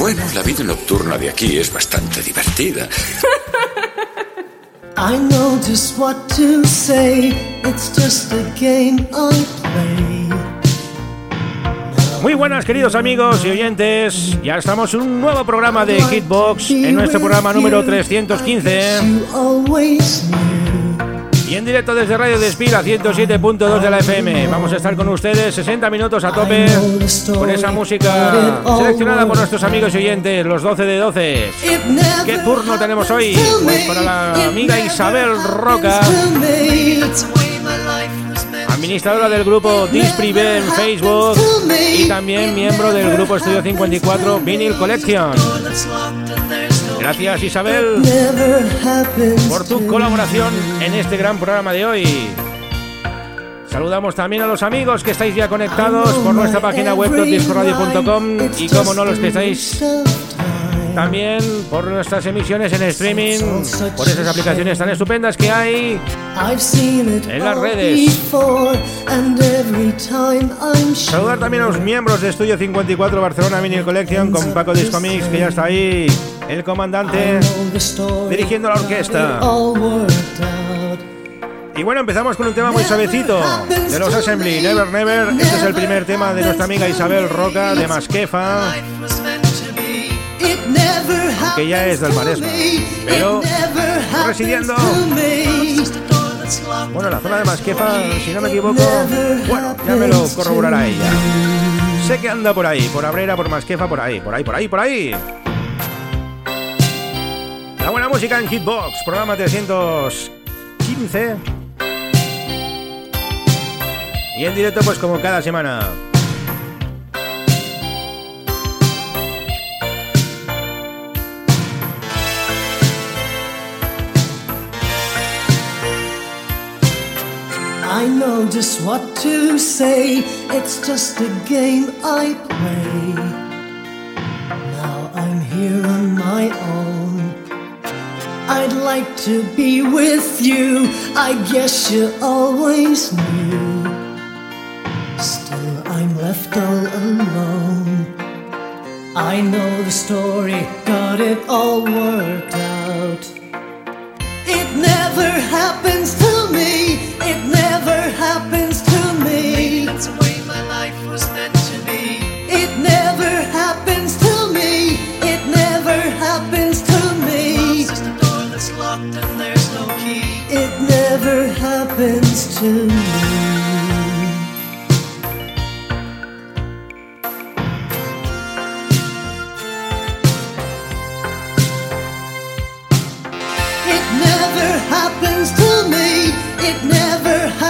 Bueno, la vida nocturna de aquí es bastante divertida. I know just what to say. It's just a game I play. Muy buenas queridos amigos y oyentes, ya estamos en un nuevo programa de Hitbox, en nuestro programa número 315 You always knew. Y en directo desde Radio Despira 107.2 de la FM. Vamos a estar con ustedes 60 minutos a tope con esa música seleccionada por nuestros amigos y oyentes, los 12 de 12. It never ¿Qué turno tenemos hoy? Pues para la amiga Isabel Roca. Administradora del grupo Disprive en Facebook y también miembro del grupo Estudio 54 Vinyl Collection. Gracias Isabel por tu colaboración en este gran programa de hoy. Saludamos también a los amigos que estáis ya conectados por nuestra página web topdiscoradio.com y como no los que estáis también por nuestras emisiones en streaming, por esas aplicaciones tan estupendas que hay en las redes. Saludar también a los miembros de Estudio 54 Barcelona Vinyl Collection con Paco Discomix, que ya está ahí, el comandante. dirigiendo la orquesta. Y bueno, empezamos con un tema muy suavecito de los Assembly, Never Never. Este es el primer tema de nuestra amiga Isabel Roca de Masquefa, que ya es del Maresma, pero residiendo, bueno, en la zona de Masquefa, si no me equivoco, bueno, ya me lo corroborará ella. Sé que anda por ahí, por Abrera, por Masquefa, por ahí, por ahí, por ahí, por ahí. La buena música en Hitbox, programa 315. Y en directo, pues como cada semana. I know just what to say. It's just a game I play. Now I'm here on my own. I'd like to be with you. I guess you always knew. Still, I'm left all alone. I know the story, got it all worked out. It never happens to me. It never happens to me. That's the way my life was meant to be. It never happens to me. It never happens to me. Just a door that's locked and there's no key. It never happens to me. Happens to me. It never happens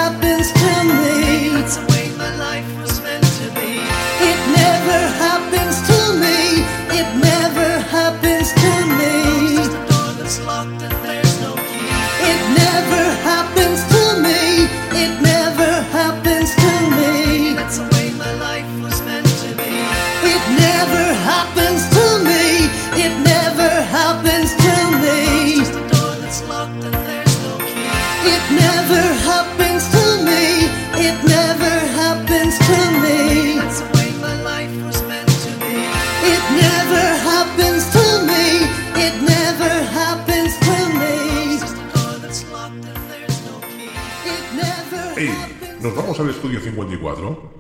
al estudio 54?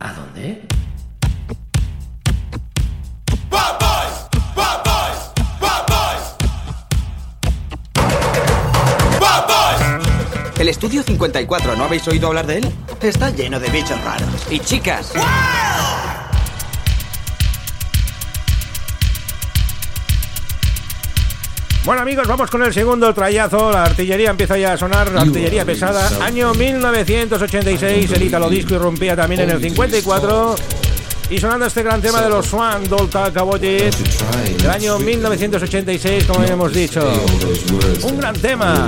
¿A dónde? El estudio 54, ¿no habéis oído hablar de él? Está lleno de bichos raros. Y chicas. Bueno amigos, vamos con el segundo trayazo. La artillería empieza ya a sonar, la artillería pesada. Año 1986, el Italo Disco irrumpía también en el 54. Y sonando este gran tema de los Swan, Don't Talk About It, del año 1986, como hemos dicho. Un gran tema.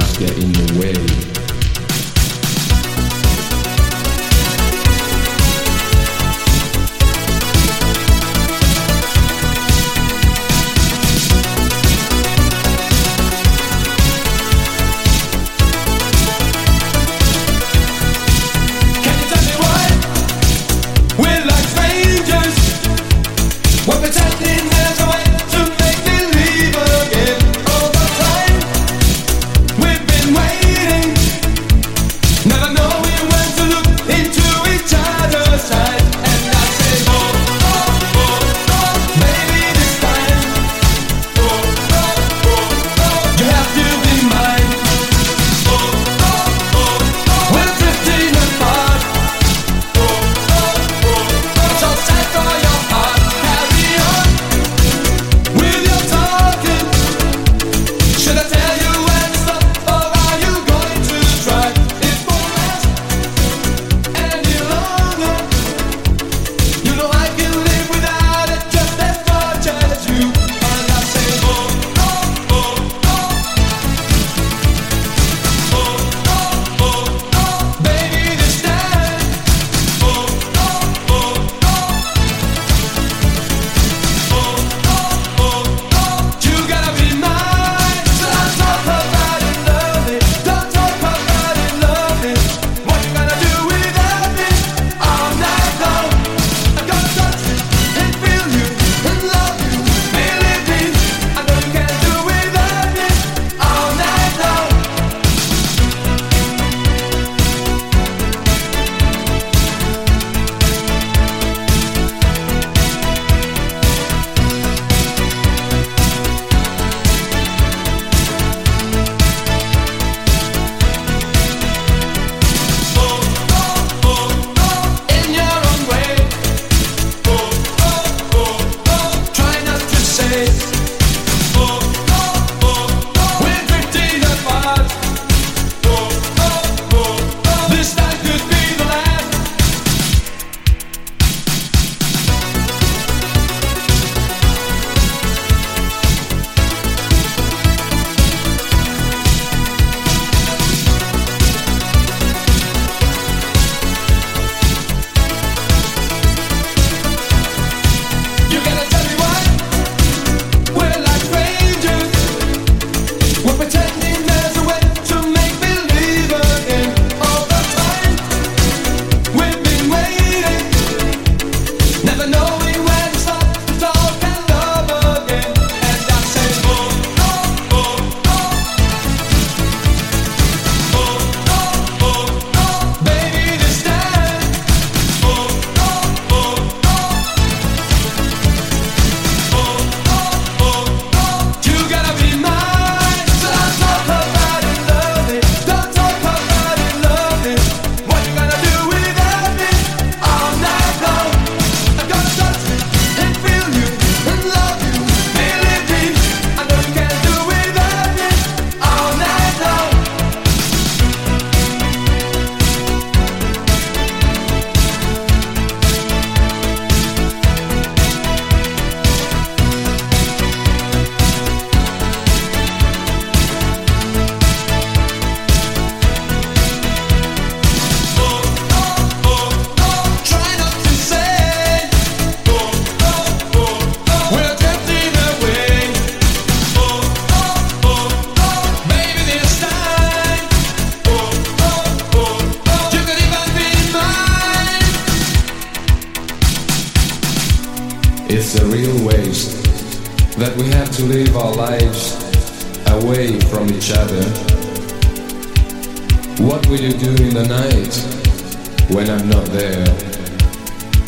are there.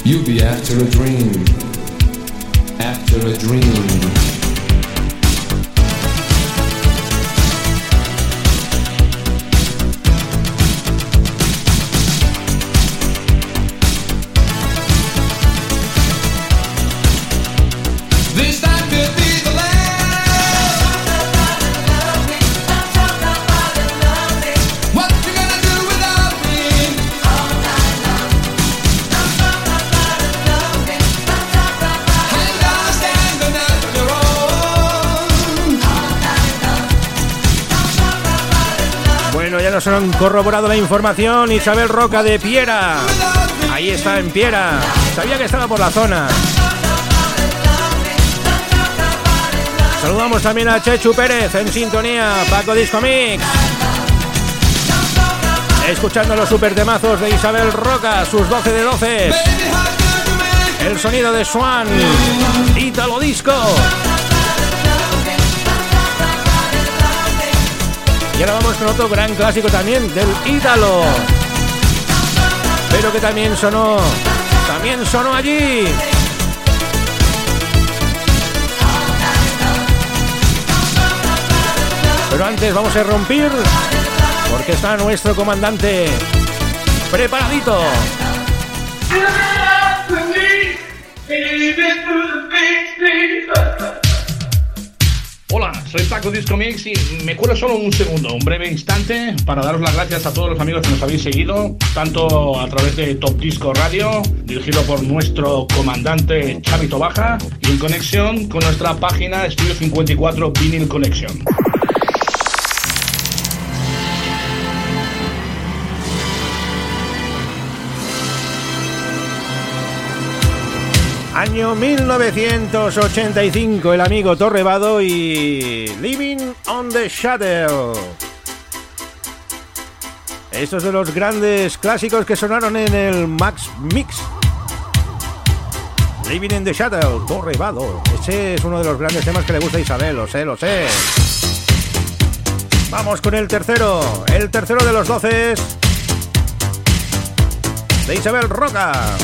You be after a dream, after a dream. Nos han corroborado la información. Isabel Roca de Piera. Ahí está en Piera. Sabía que estaba por la zona. Saludamos también a Chechu Pérez en sintonía. Paco Disco Mix. Escuchando los super temazos de Isabel Roca, sus 12 de 12. El sonido de Swan. Italo Disco. Y ahora vamos con otro gran clásico también del Ítalo. Pero que también sonó. También sonó allí. Pero antes vamos a romper porque está nuestro comandante preparadito. Hola, soy Paco Disco Mix y me cuelo solo un segundo, un breve instante, para daros las gracias a todos los amigos que nos habéis seguido, tanto a través de Top Disco Radio, dirigido por nuestro comandante Chavito Baja, y en conexión con nuestra página Estudio 54 Vinyl Connection. Año 1985, el amigo Torrevado y Living on the Shadow. Estos de los grandes clásicos que sonaron en el Max Mix. Living in the Shadow, Torrevado. Ese es uno de los grandes temas que le gusta a Isabel, lo sé, lo sé. Vamos con el tercero, el tercero de los doces de Isabel Roca.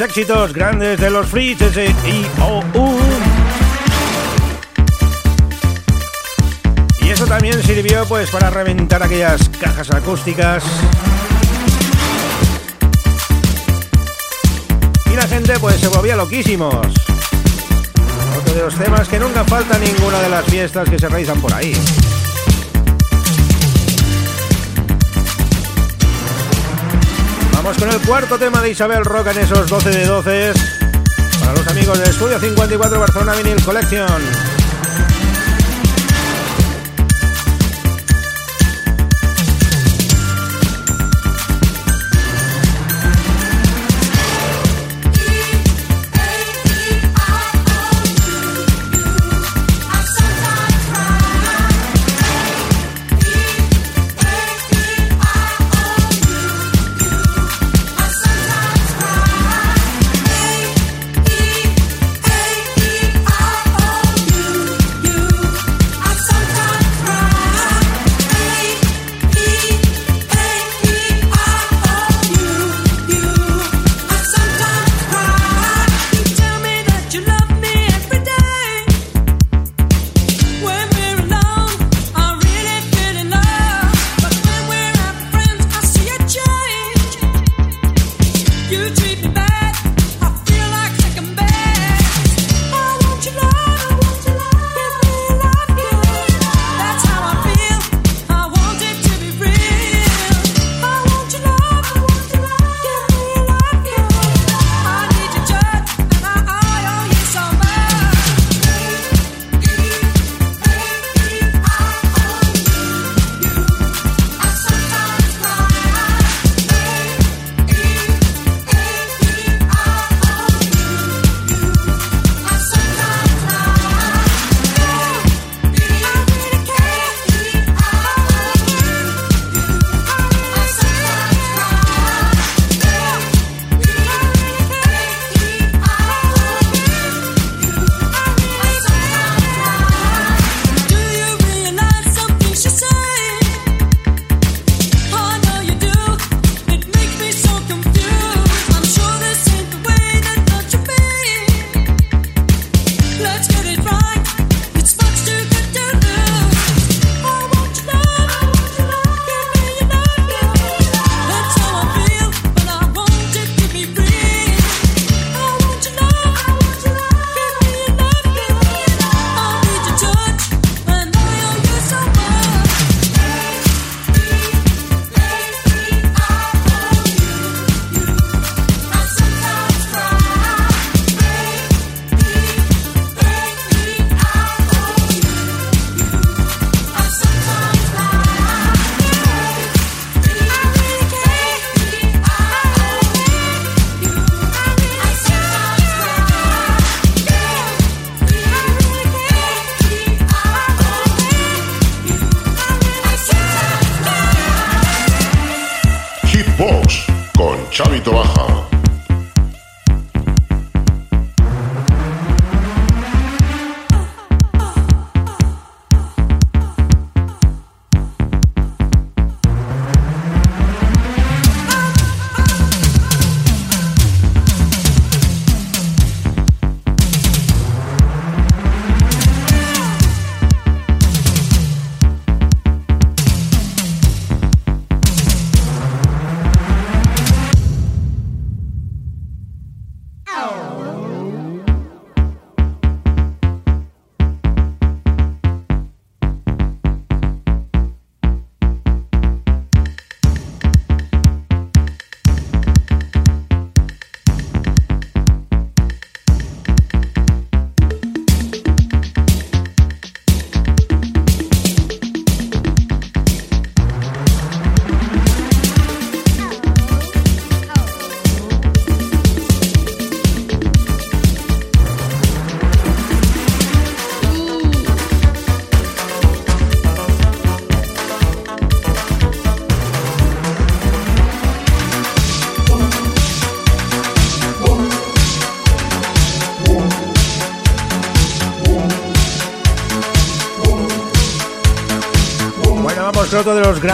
Éxitos grandes de los Fritz, ese I-O-U. Y eso también sirvió pues para reventar aquellas cajas acústicas. Y la gente pues se volvía loquísimos. Otro de los temas que nunca falta ninguna de las fiestas que se realizan por ahí. Con el cuarto tema de Isabel Rock en esos 12 de 12 para los amigos de Estudio 54 Barcelona Vinyl Collection.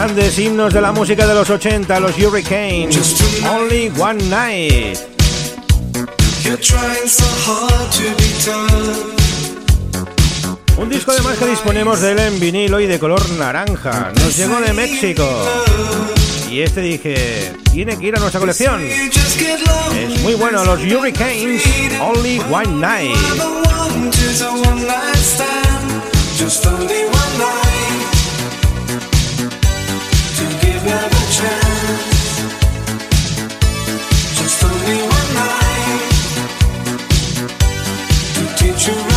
Grandes himnos de la música de los 80, los Hurricanes. Only One Night. You're trying so hard to be tough. Un disco además que disponemos de él en vinilo y de color naranja. Nos llegó de México. Y este dije, tiene que ir a nuestra colección. Es muy bueno, los Hurricanes, Only One Night. You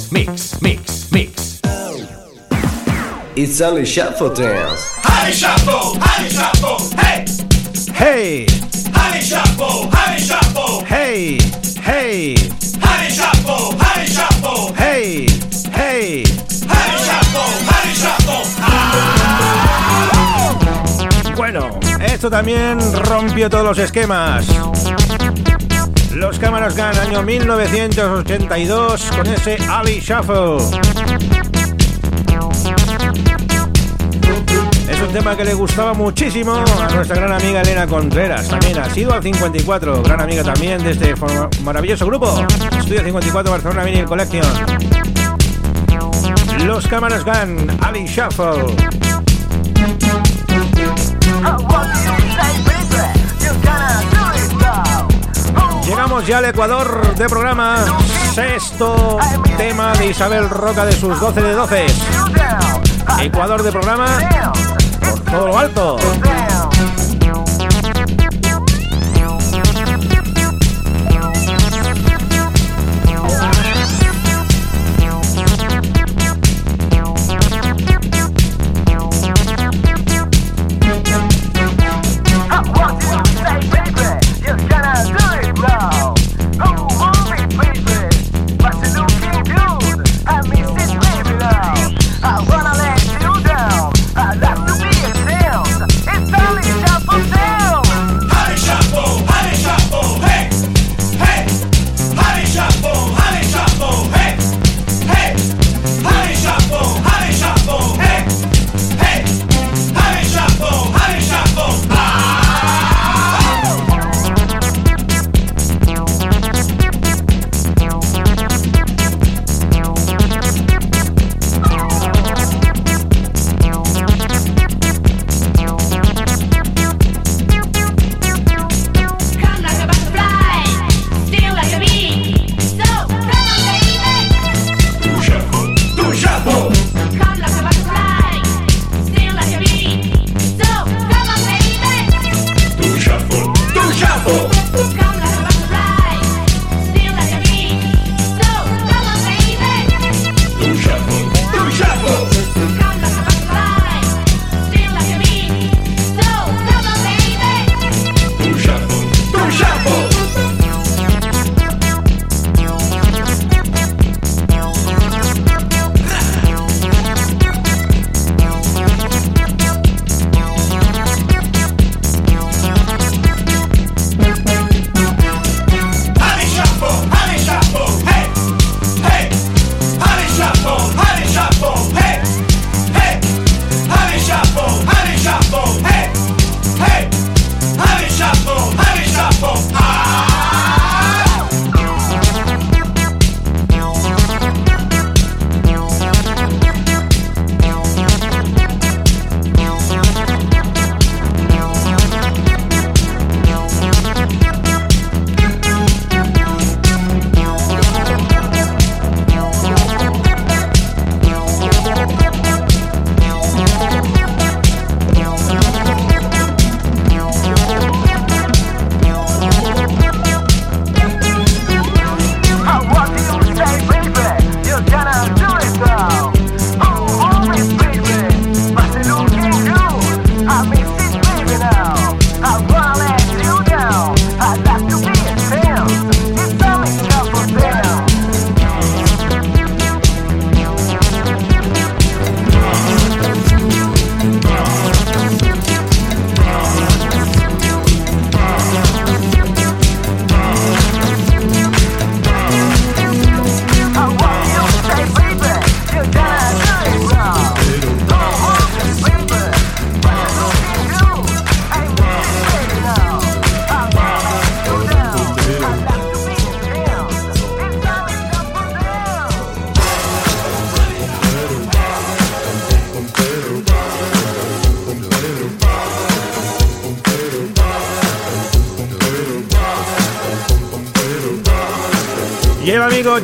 Mix, Mix, Mix. It's only shuffle dance. Honey Shuffle, Honey Shuffle, hey! Hey, Honey Shuffle, Honey Shuffle, hey, hey, Honey Shuffle, Honey Shuffle, hey, hey. Honey Shuffle, Honey Shuffle. Bueno, esto también rompió todos los esquemas. Los Cámaras Gun, año 1982, con ese Ali Shuffle. Es un tema que le gustaba muchísimo a nuestra gran amiga Elena Contreras. También ha sido al 54, gran amiga también de este maravilloso grupo. Estudio 54 Barcelona Vinyl Collection. Los Cámaras Gun, Ali Shuffle. Llegamos ya al Ecuador de programa. Sexto tema de Isabel Roca de sus 12 de 12. Ecuador de programa por todo lo alto.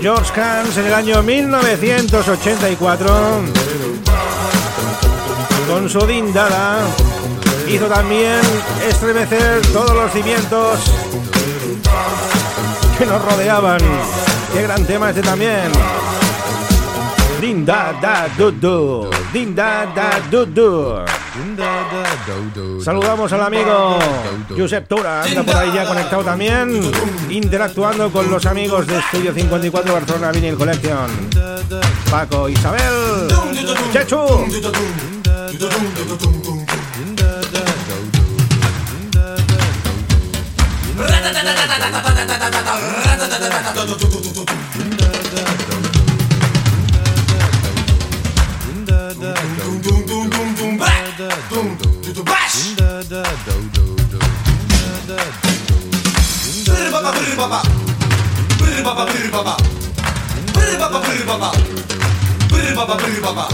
George Kans en el año 1984, con su dindada, hizo también estremecer todos los cimientos que nos rodeaban. Qué gran tema este también. Din da du du. Din da du. Saludamos al amigo Josep Tura, anda por ahí ya conectado también, interactuando con los amigos de Estudio 54 Barcelona Vinyl Collection. Paco, Isabel, Chechu. do do bash. Da da do do do. Da da do do. Brr baba brr baba. Brr baba brr baba. Brr baba brr baba. Brr baba brr baba.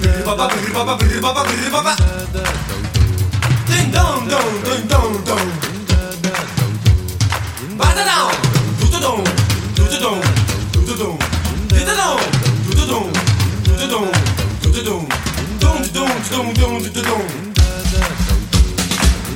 Brr baba brr baba brr baba brr baba. Ding dong dong ding dong dong. Bada down. Do do dong. Do do dong. Do do dong. Do do dong. Do do dong. Do do dong. Do do dong. Don't don't don't don't don't.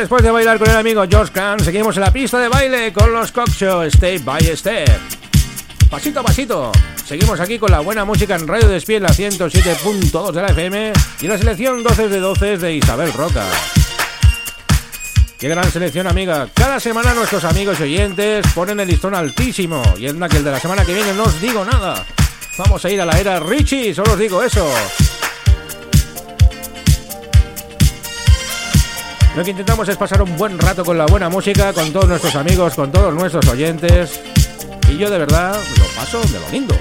después de bailar con el amigo George Khan, seguimos en la pista de baile con los Cock Show Step by Step. Pasito a pasito. Seguimos aquí con la buena música en Radio Despiel, la 107.2 de la FM y la selección 12 de 12 de Isabel Roca. Qué gran selección, amiga. Cada semana nuestros amigos y oyentes ponen el listón altísimo. Y es que el de la semana que viene no os digo nada. Vamos a ir a la era Richie, solo os digo eso. Lo que intentamos es pasar un buen rato con la buena música, con todos nuestros amigos, con todos nuestros oyentes. Y yo de verdad lo paso de lo lindo.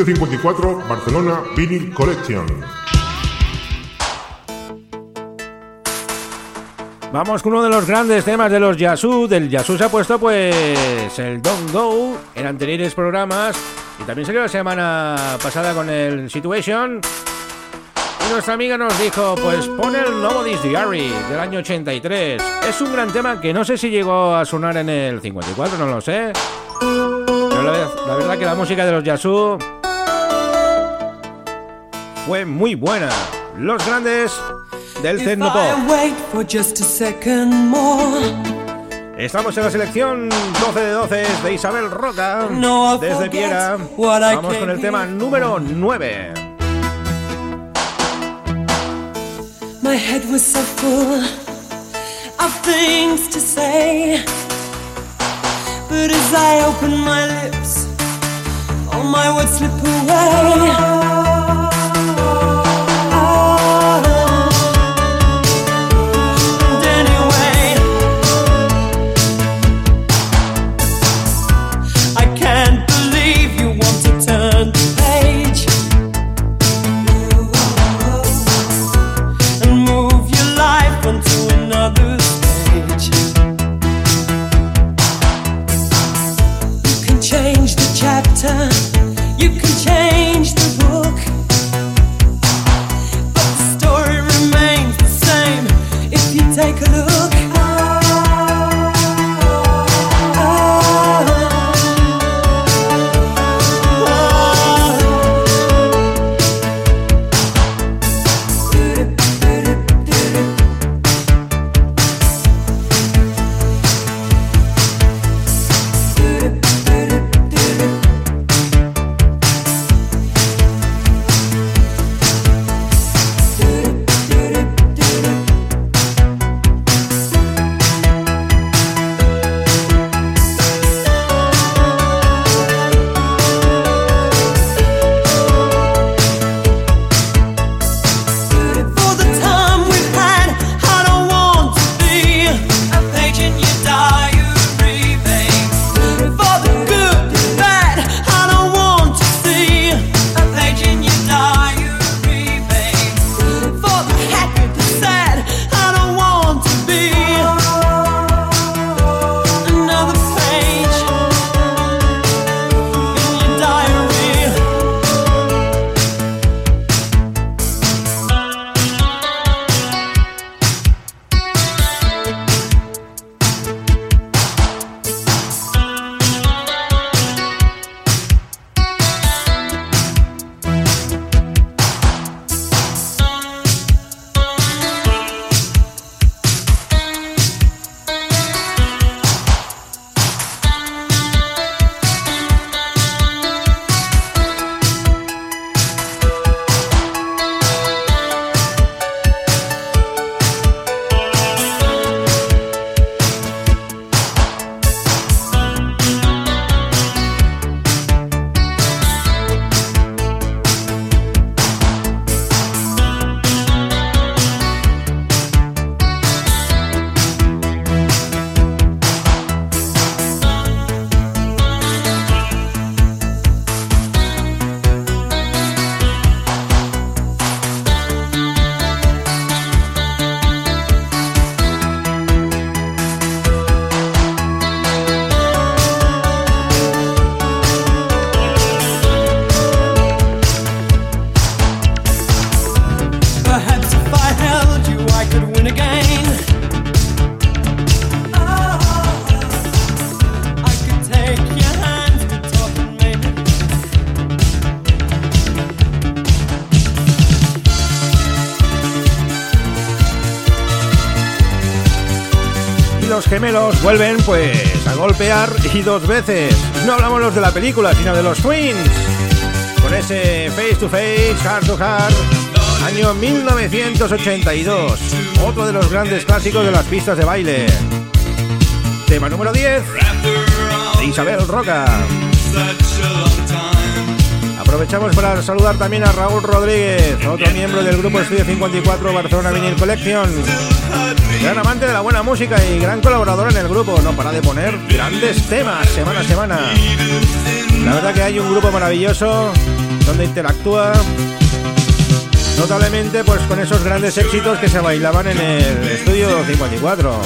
Estudio 54, Barcelona Vinyl Collection. Vamos con uno de los grandes temas de los Yasu. Del Yasu se ha puesto pues el Don't Go en anteriores programas y también salió la semana pasada con el Situation. Y nuestra amiga nos dijo, pues pon el Nobody's Diary del año 83. Es un gran tema que no sé si llegó a sonar en el 54, no lo sé. Pero la, la verdad que la música de los Yasu fue muy buena. Los grandes del Tecnopop. Estamos en la selección 12 de 12 de Isabel Roca desde Piera. Vamos con el tema número 9. my head was so full of things to say. But as I open my lips, all my words slip away. Gemelos vuelven pues a golpear y dos veces. No hablamos los de la película, sino de los Twins. Con ese Face to Face, Heart to Heart, año 1982. Otro de los grandes clásicos de las pistas de baile. Tema número 10 de Isabel Roca. Aprovechamos para saludar también a Raúl Rodríguez, otro miembro del grupo Estudio 54 Barcelona Vinyl Collection. Gran amante de la buena música y gran colaborador en el grupo, no para de poner grandes temas semana a semana. La verdad que hay un grupo maravilloso donde interactúa notablemente pues con esos grandes éxitos que se bailaban en el estudio 54.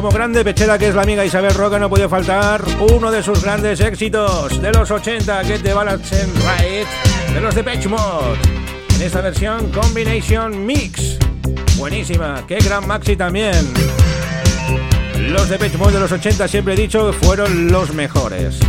como grande pechera que es la amiga Isabel Roca, no podía faltar uno de sus grandes éxitos de los 80, que te Ballads and Right, de los de Pech Mode. En esta versión, Combination Mix. Buenísima, qué gran maxi también. Los de Pech Mode de los 80, siempre he dicho, fueron los mejores.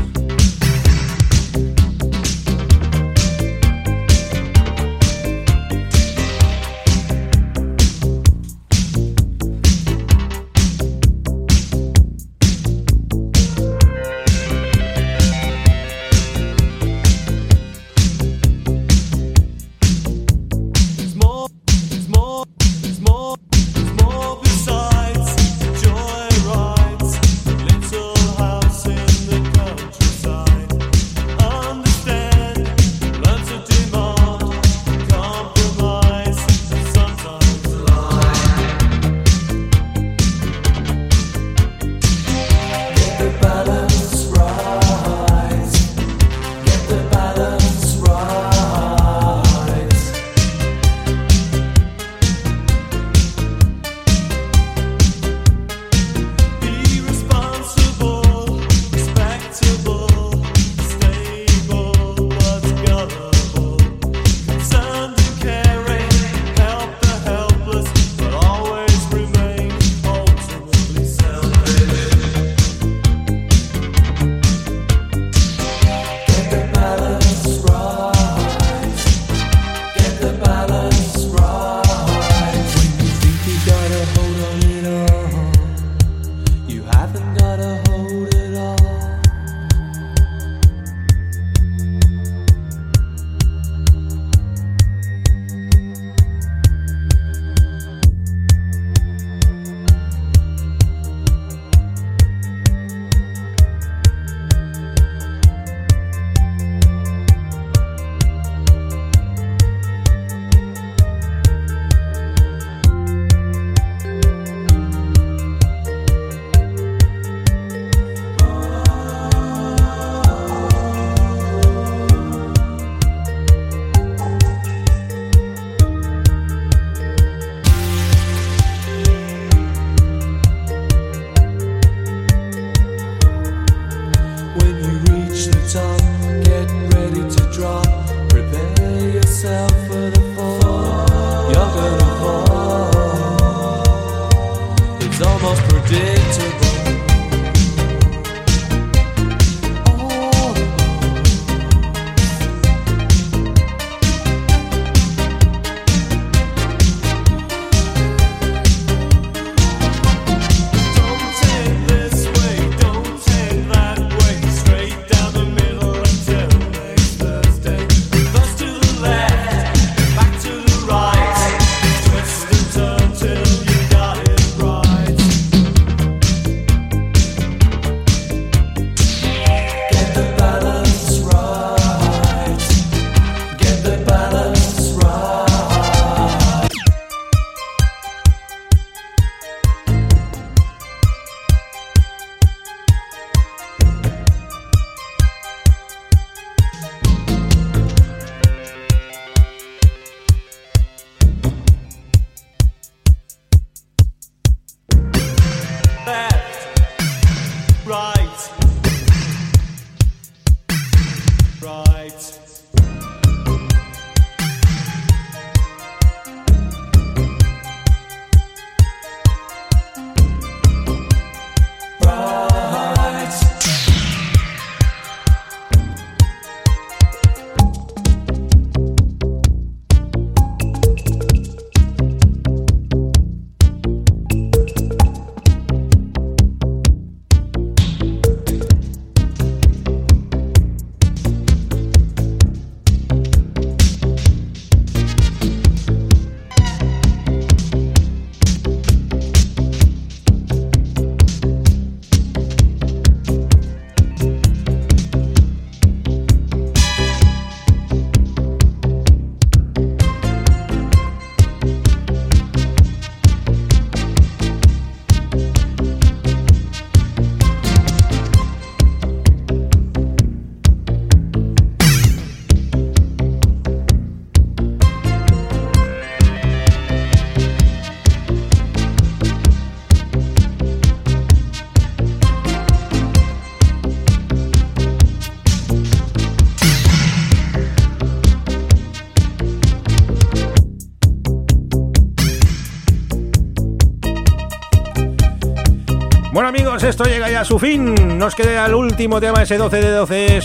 A su fin. Nos queda el último tema, ese 12 de 12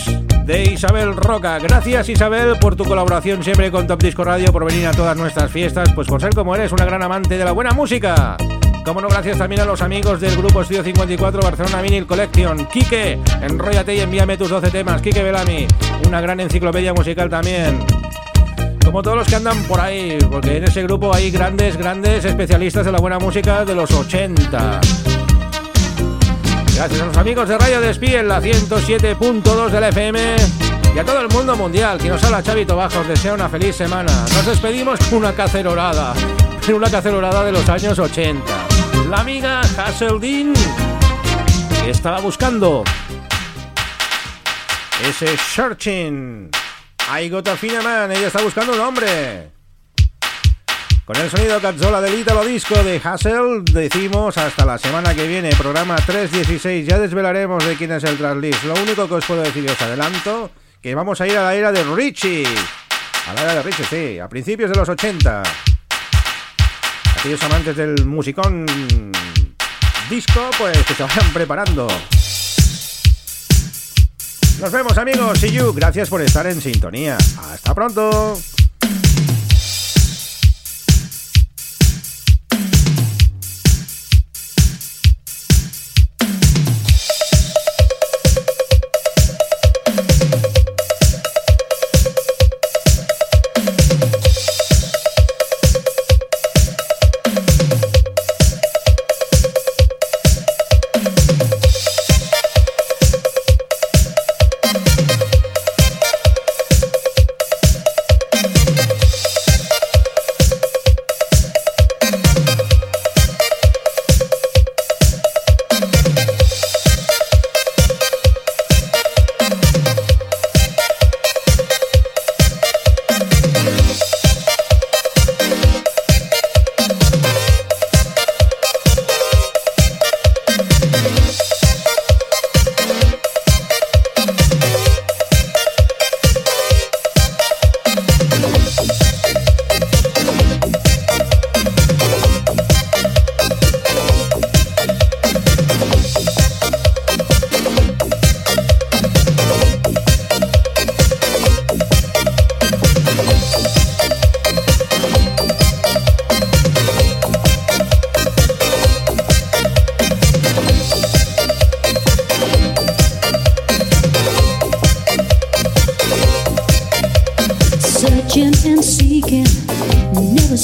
de Isabel Roca. Gracias Isabel por tu colaboración siempre con Top Disco Radio, por venir a todas nuestras fiestas, pues por ser como eres una gran amante de la buena música. Como no, gracias también a los amigos del grupo Estudio 54 Barcelona Vinyl Collection. Quique, enróllate y envíame tus 12 temas. Quique Belami, una gran enciclopedia musical también. Como todos los que andan por ahí, porque en ese grupo hay grandes, grandes especialistas de la buena música de los 80. Gracias a los amigos de Radio Despí en la 107.2 de la FM y a todo el mundo mundial que nos habla Chavito Bajo. Os desea una feliz semana. Nos despedimos con una cacerolada, una cacerolada de los años 80. La amiga Hasseldin que estaba buscando ese searching. I got a man, ella está buscando un hombre. Con el sonido cazzola del Ítalo Disco de Hassel, decimos hasta la semana que viene, programa 316. Ya desvelaremos de quién es el translist. Lo único que os puedo decir, os adelanto, que vamos a ir a la era de Richie. A la era de Richie, sí, a principios de los 80. Aquellos amantes del musicón disco, pues que se vayan preparando. Nos vemos amigos, see you. Gracias por estar en sintonía. Hasta pronto.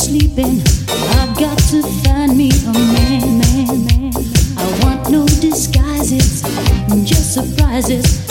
Sleeping. I've got to find me a man, man, man. I want no disguises, just surprises.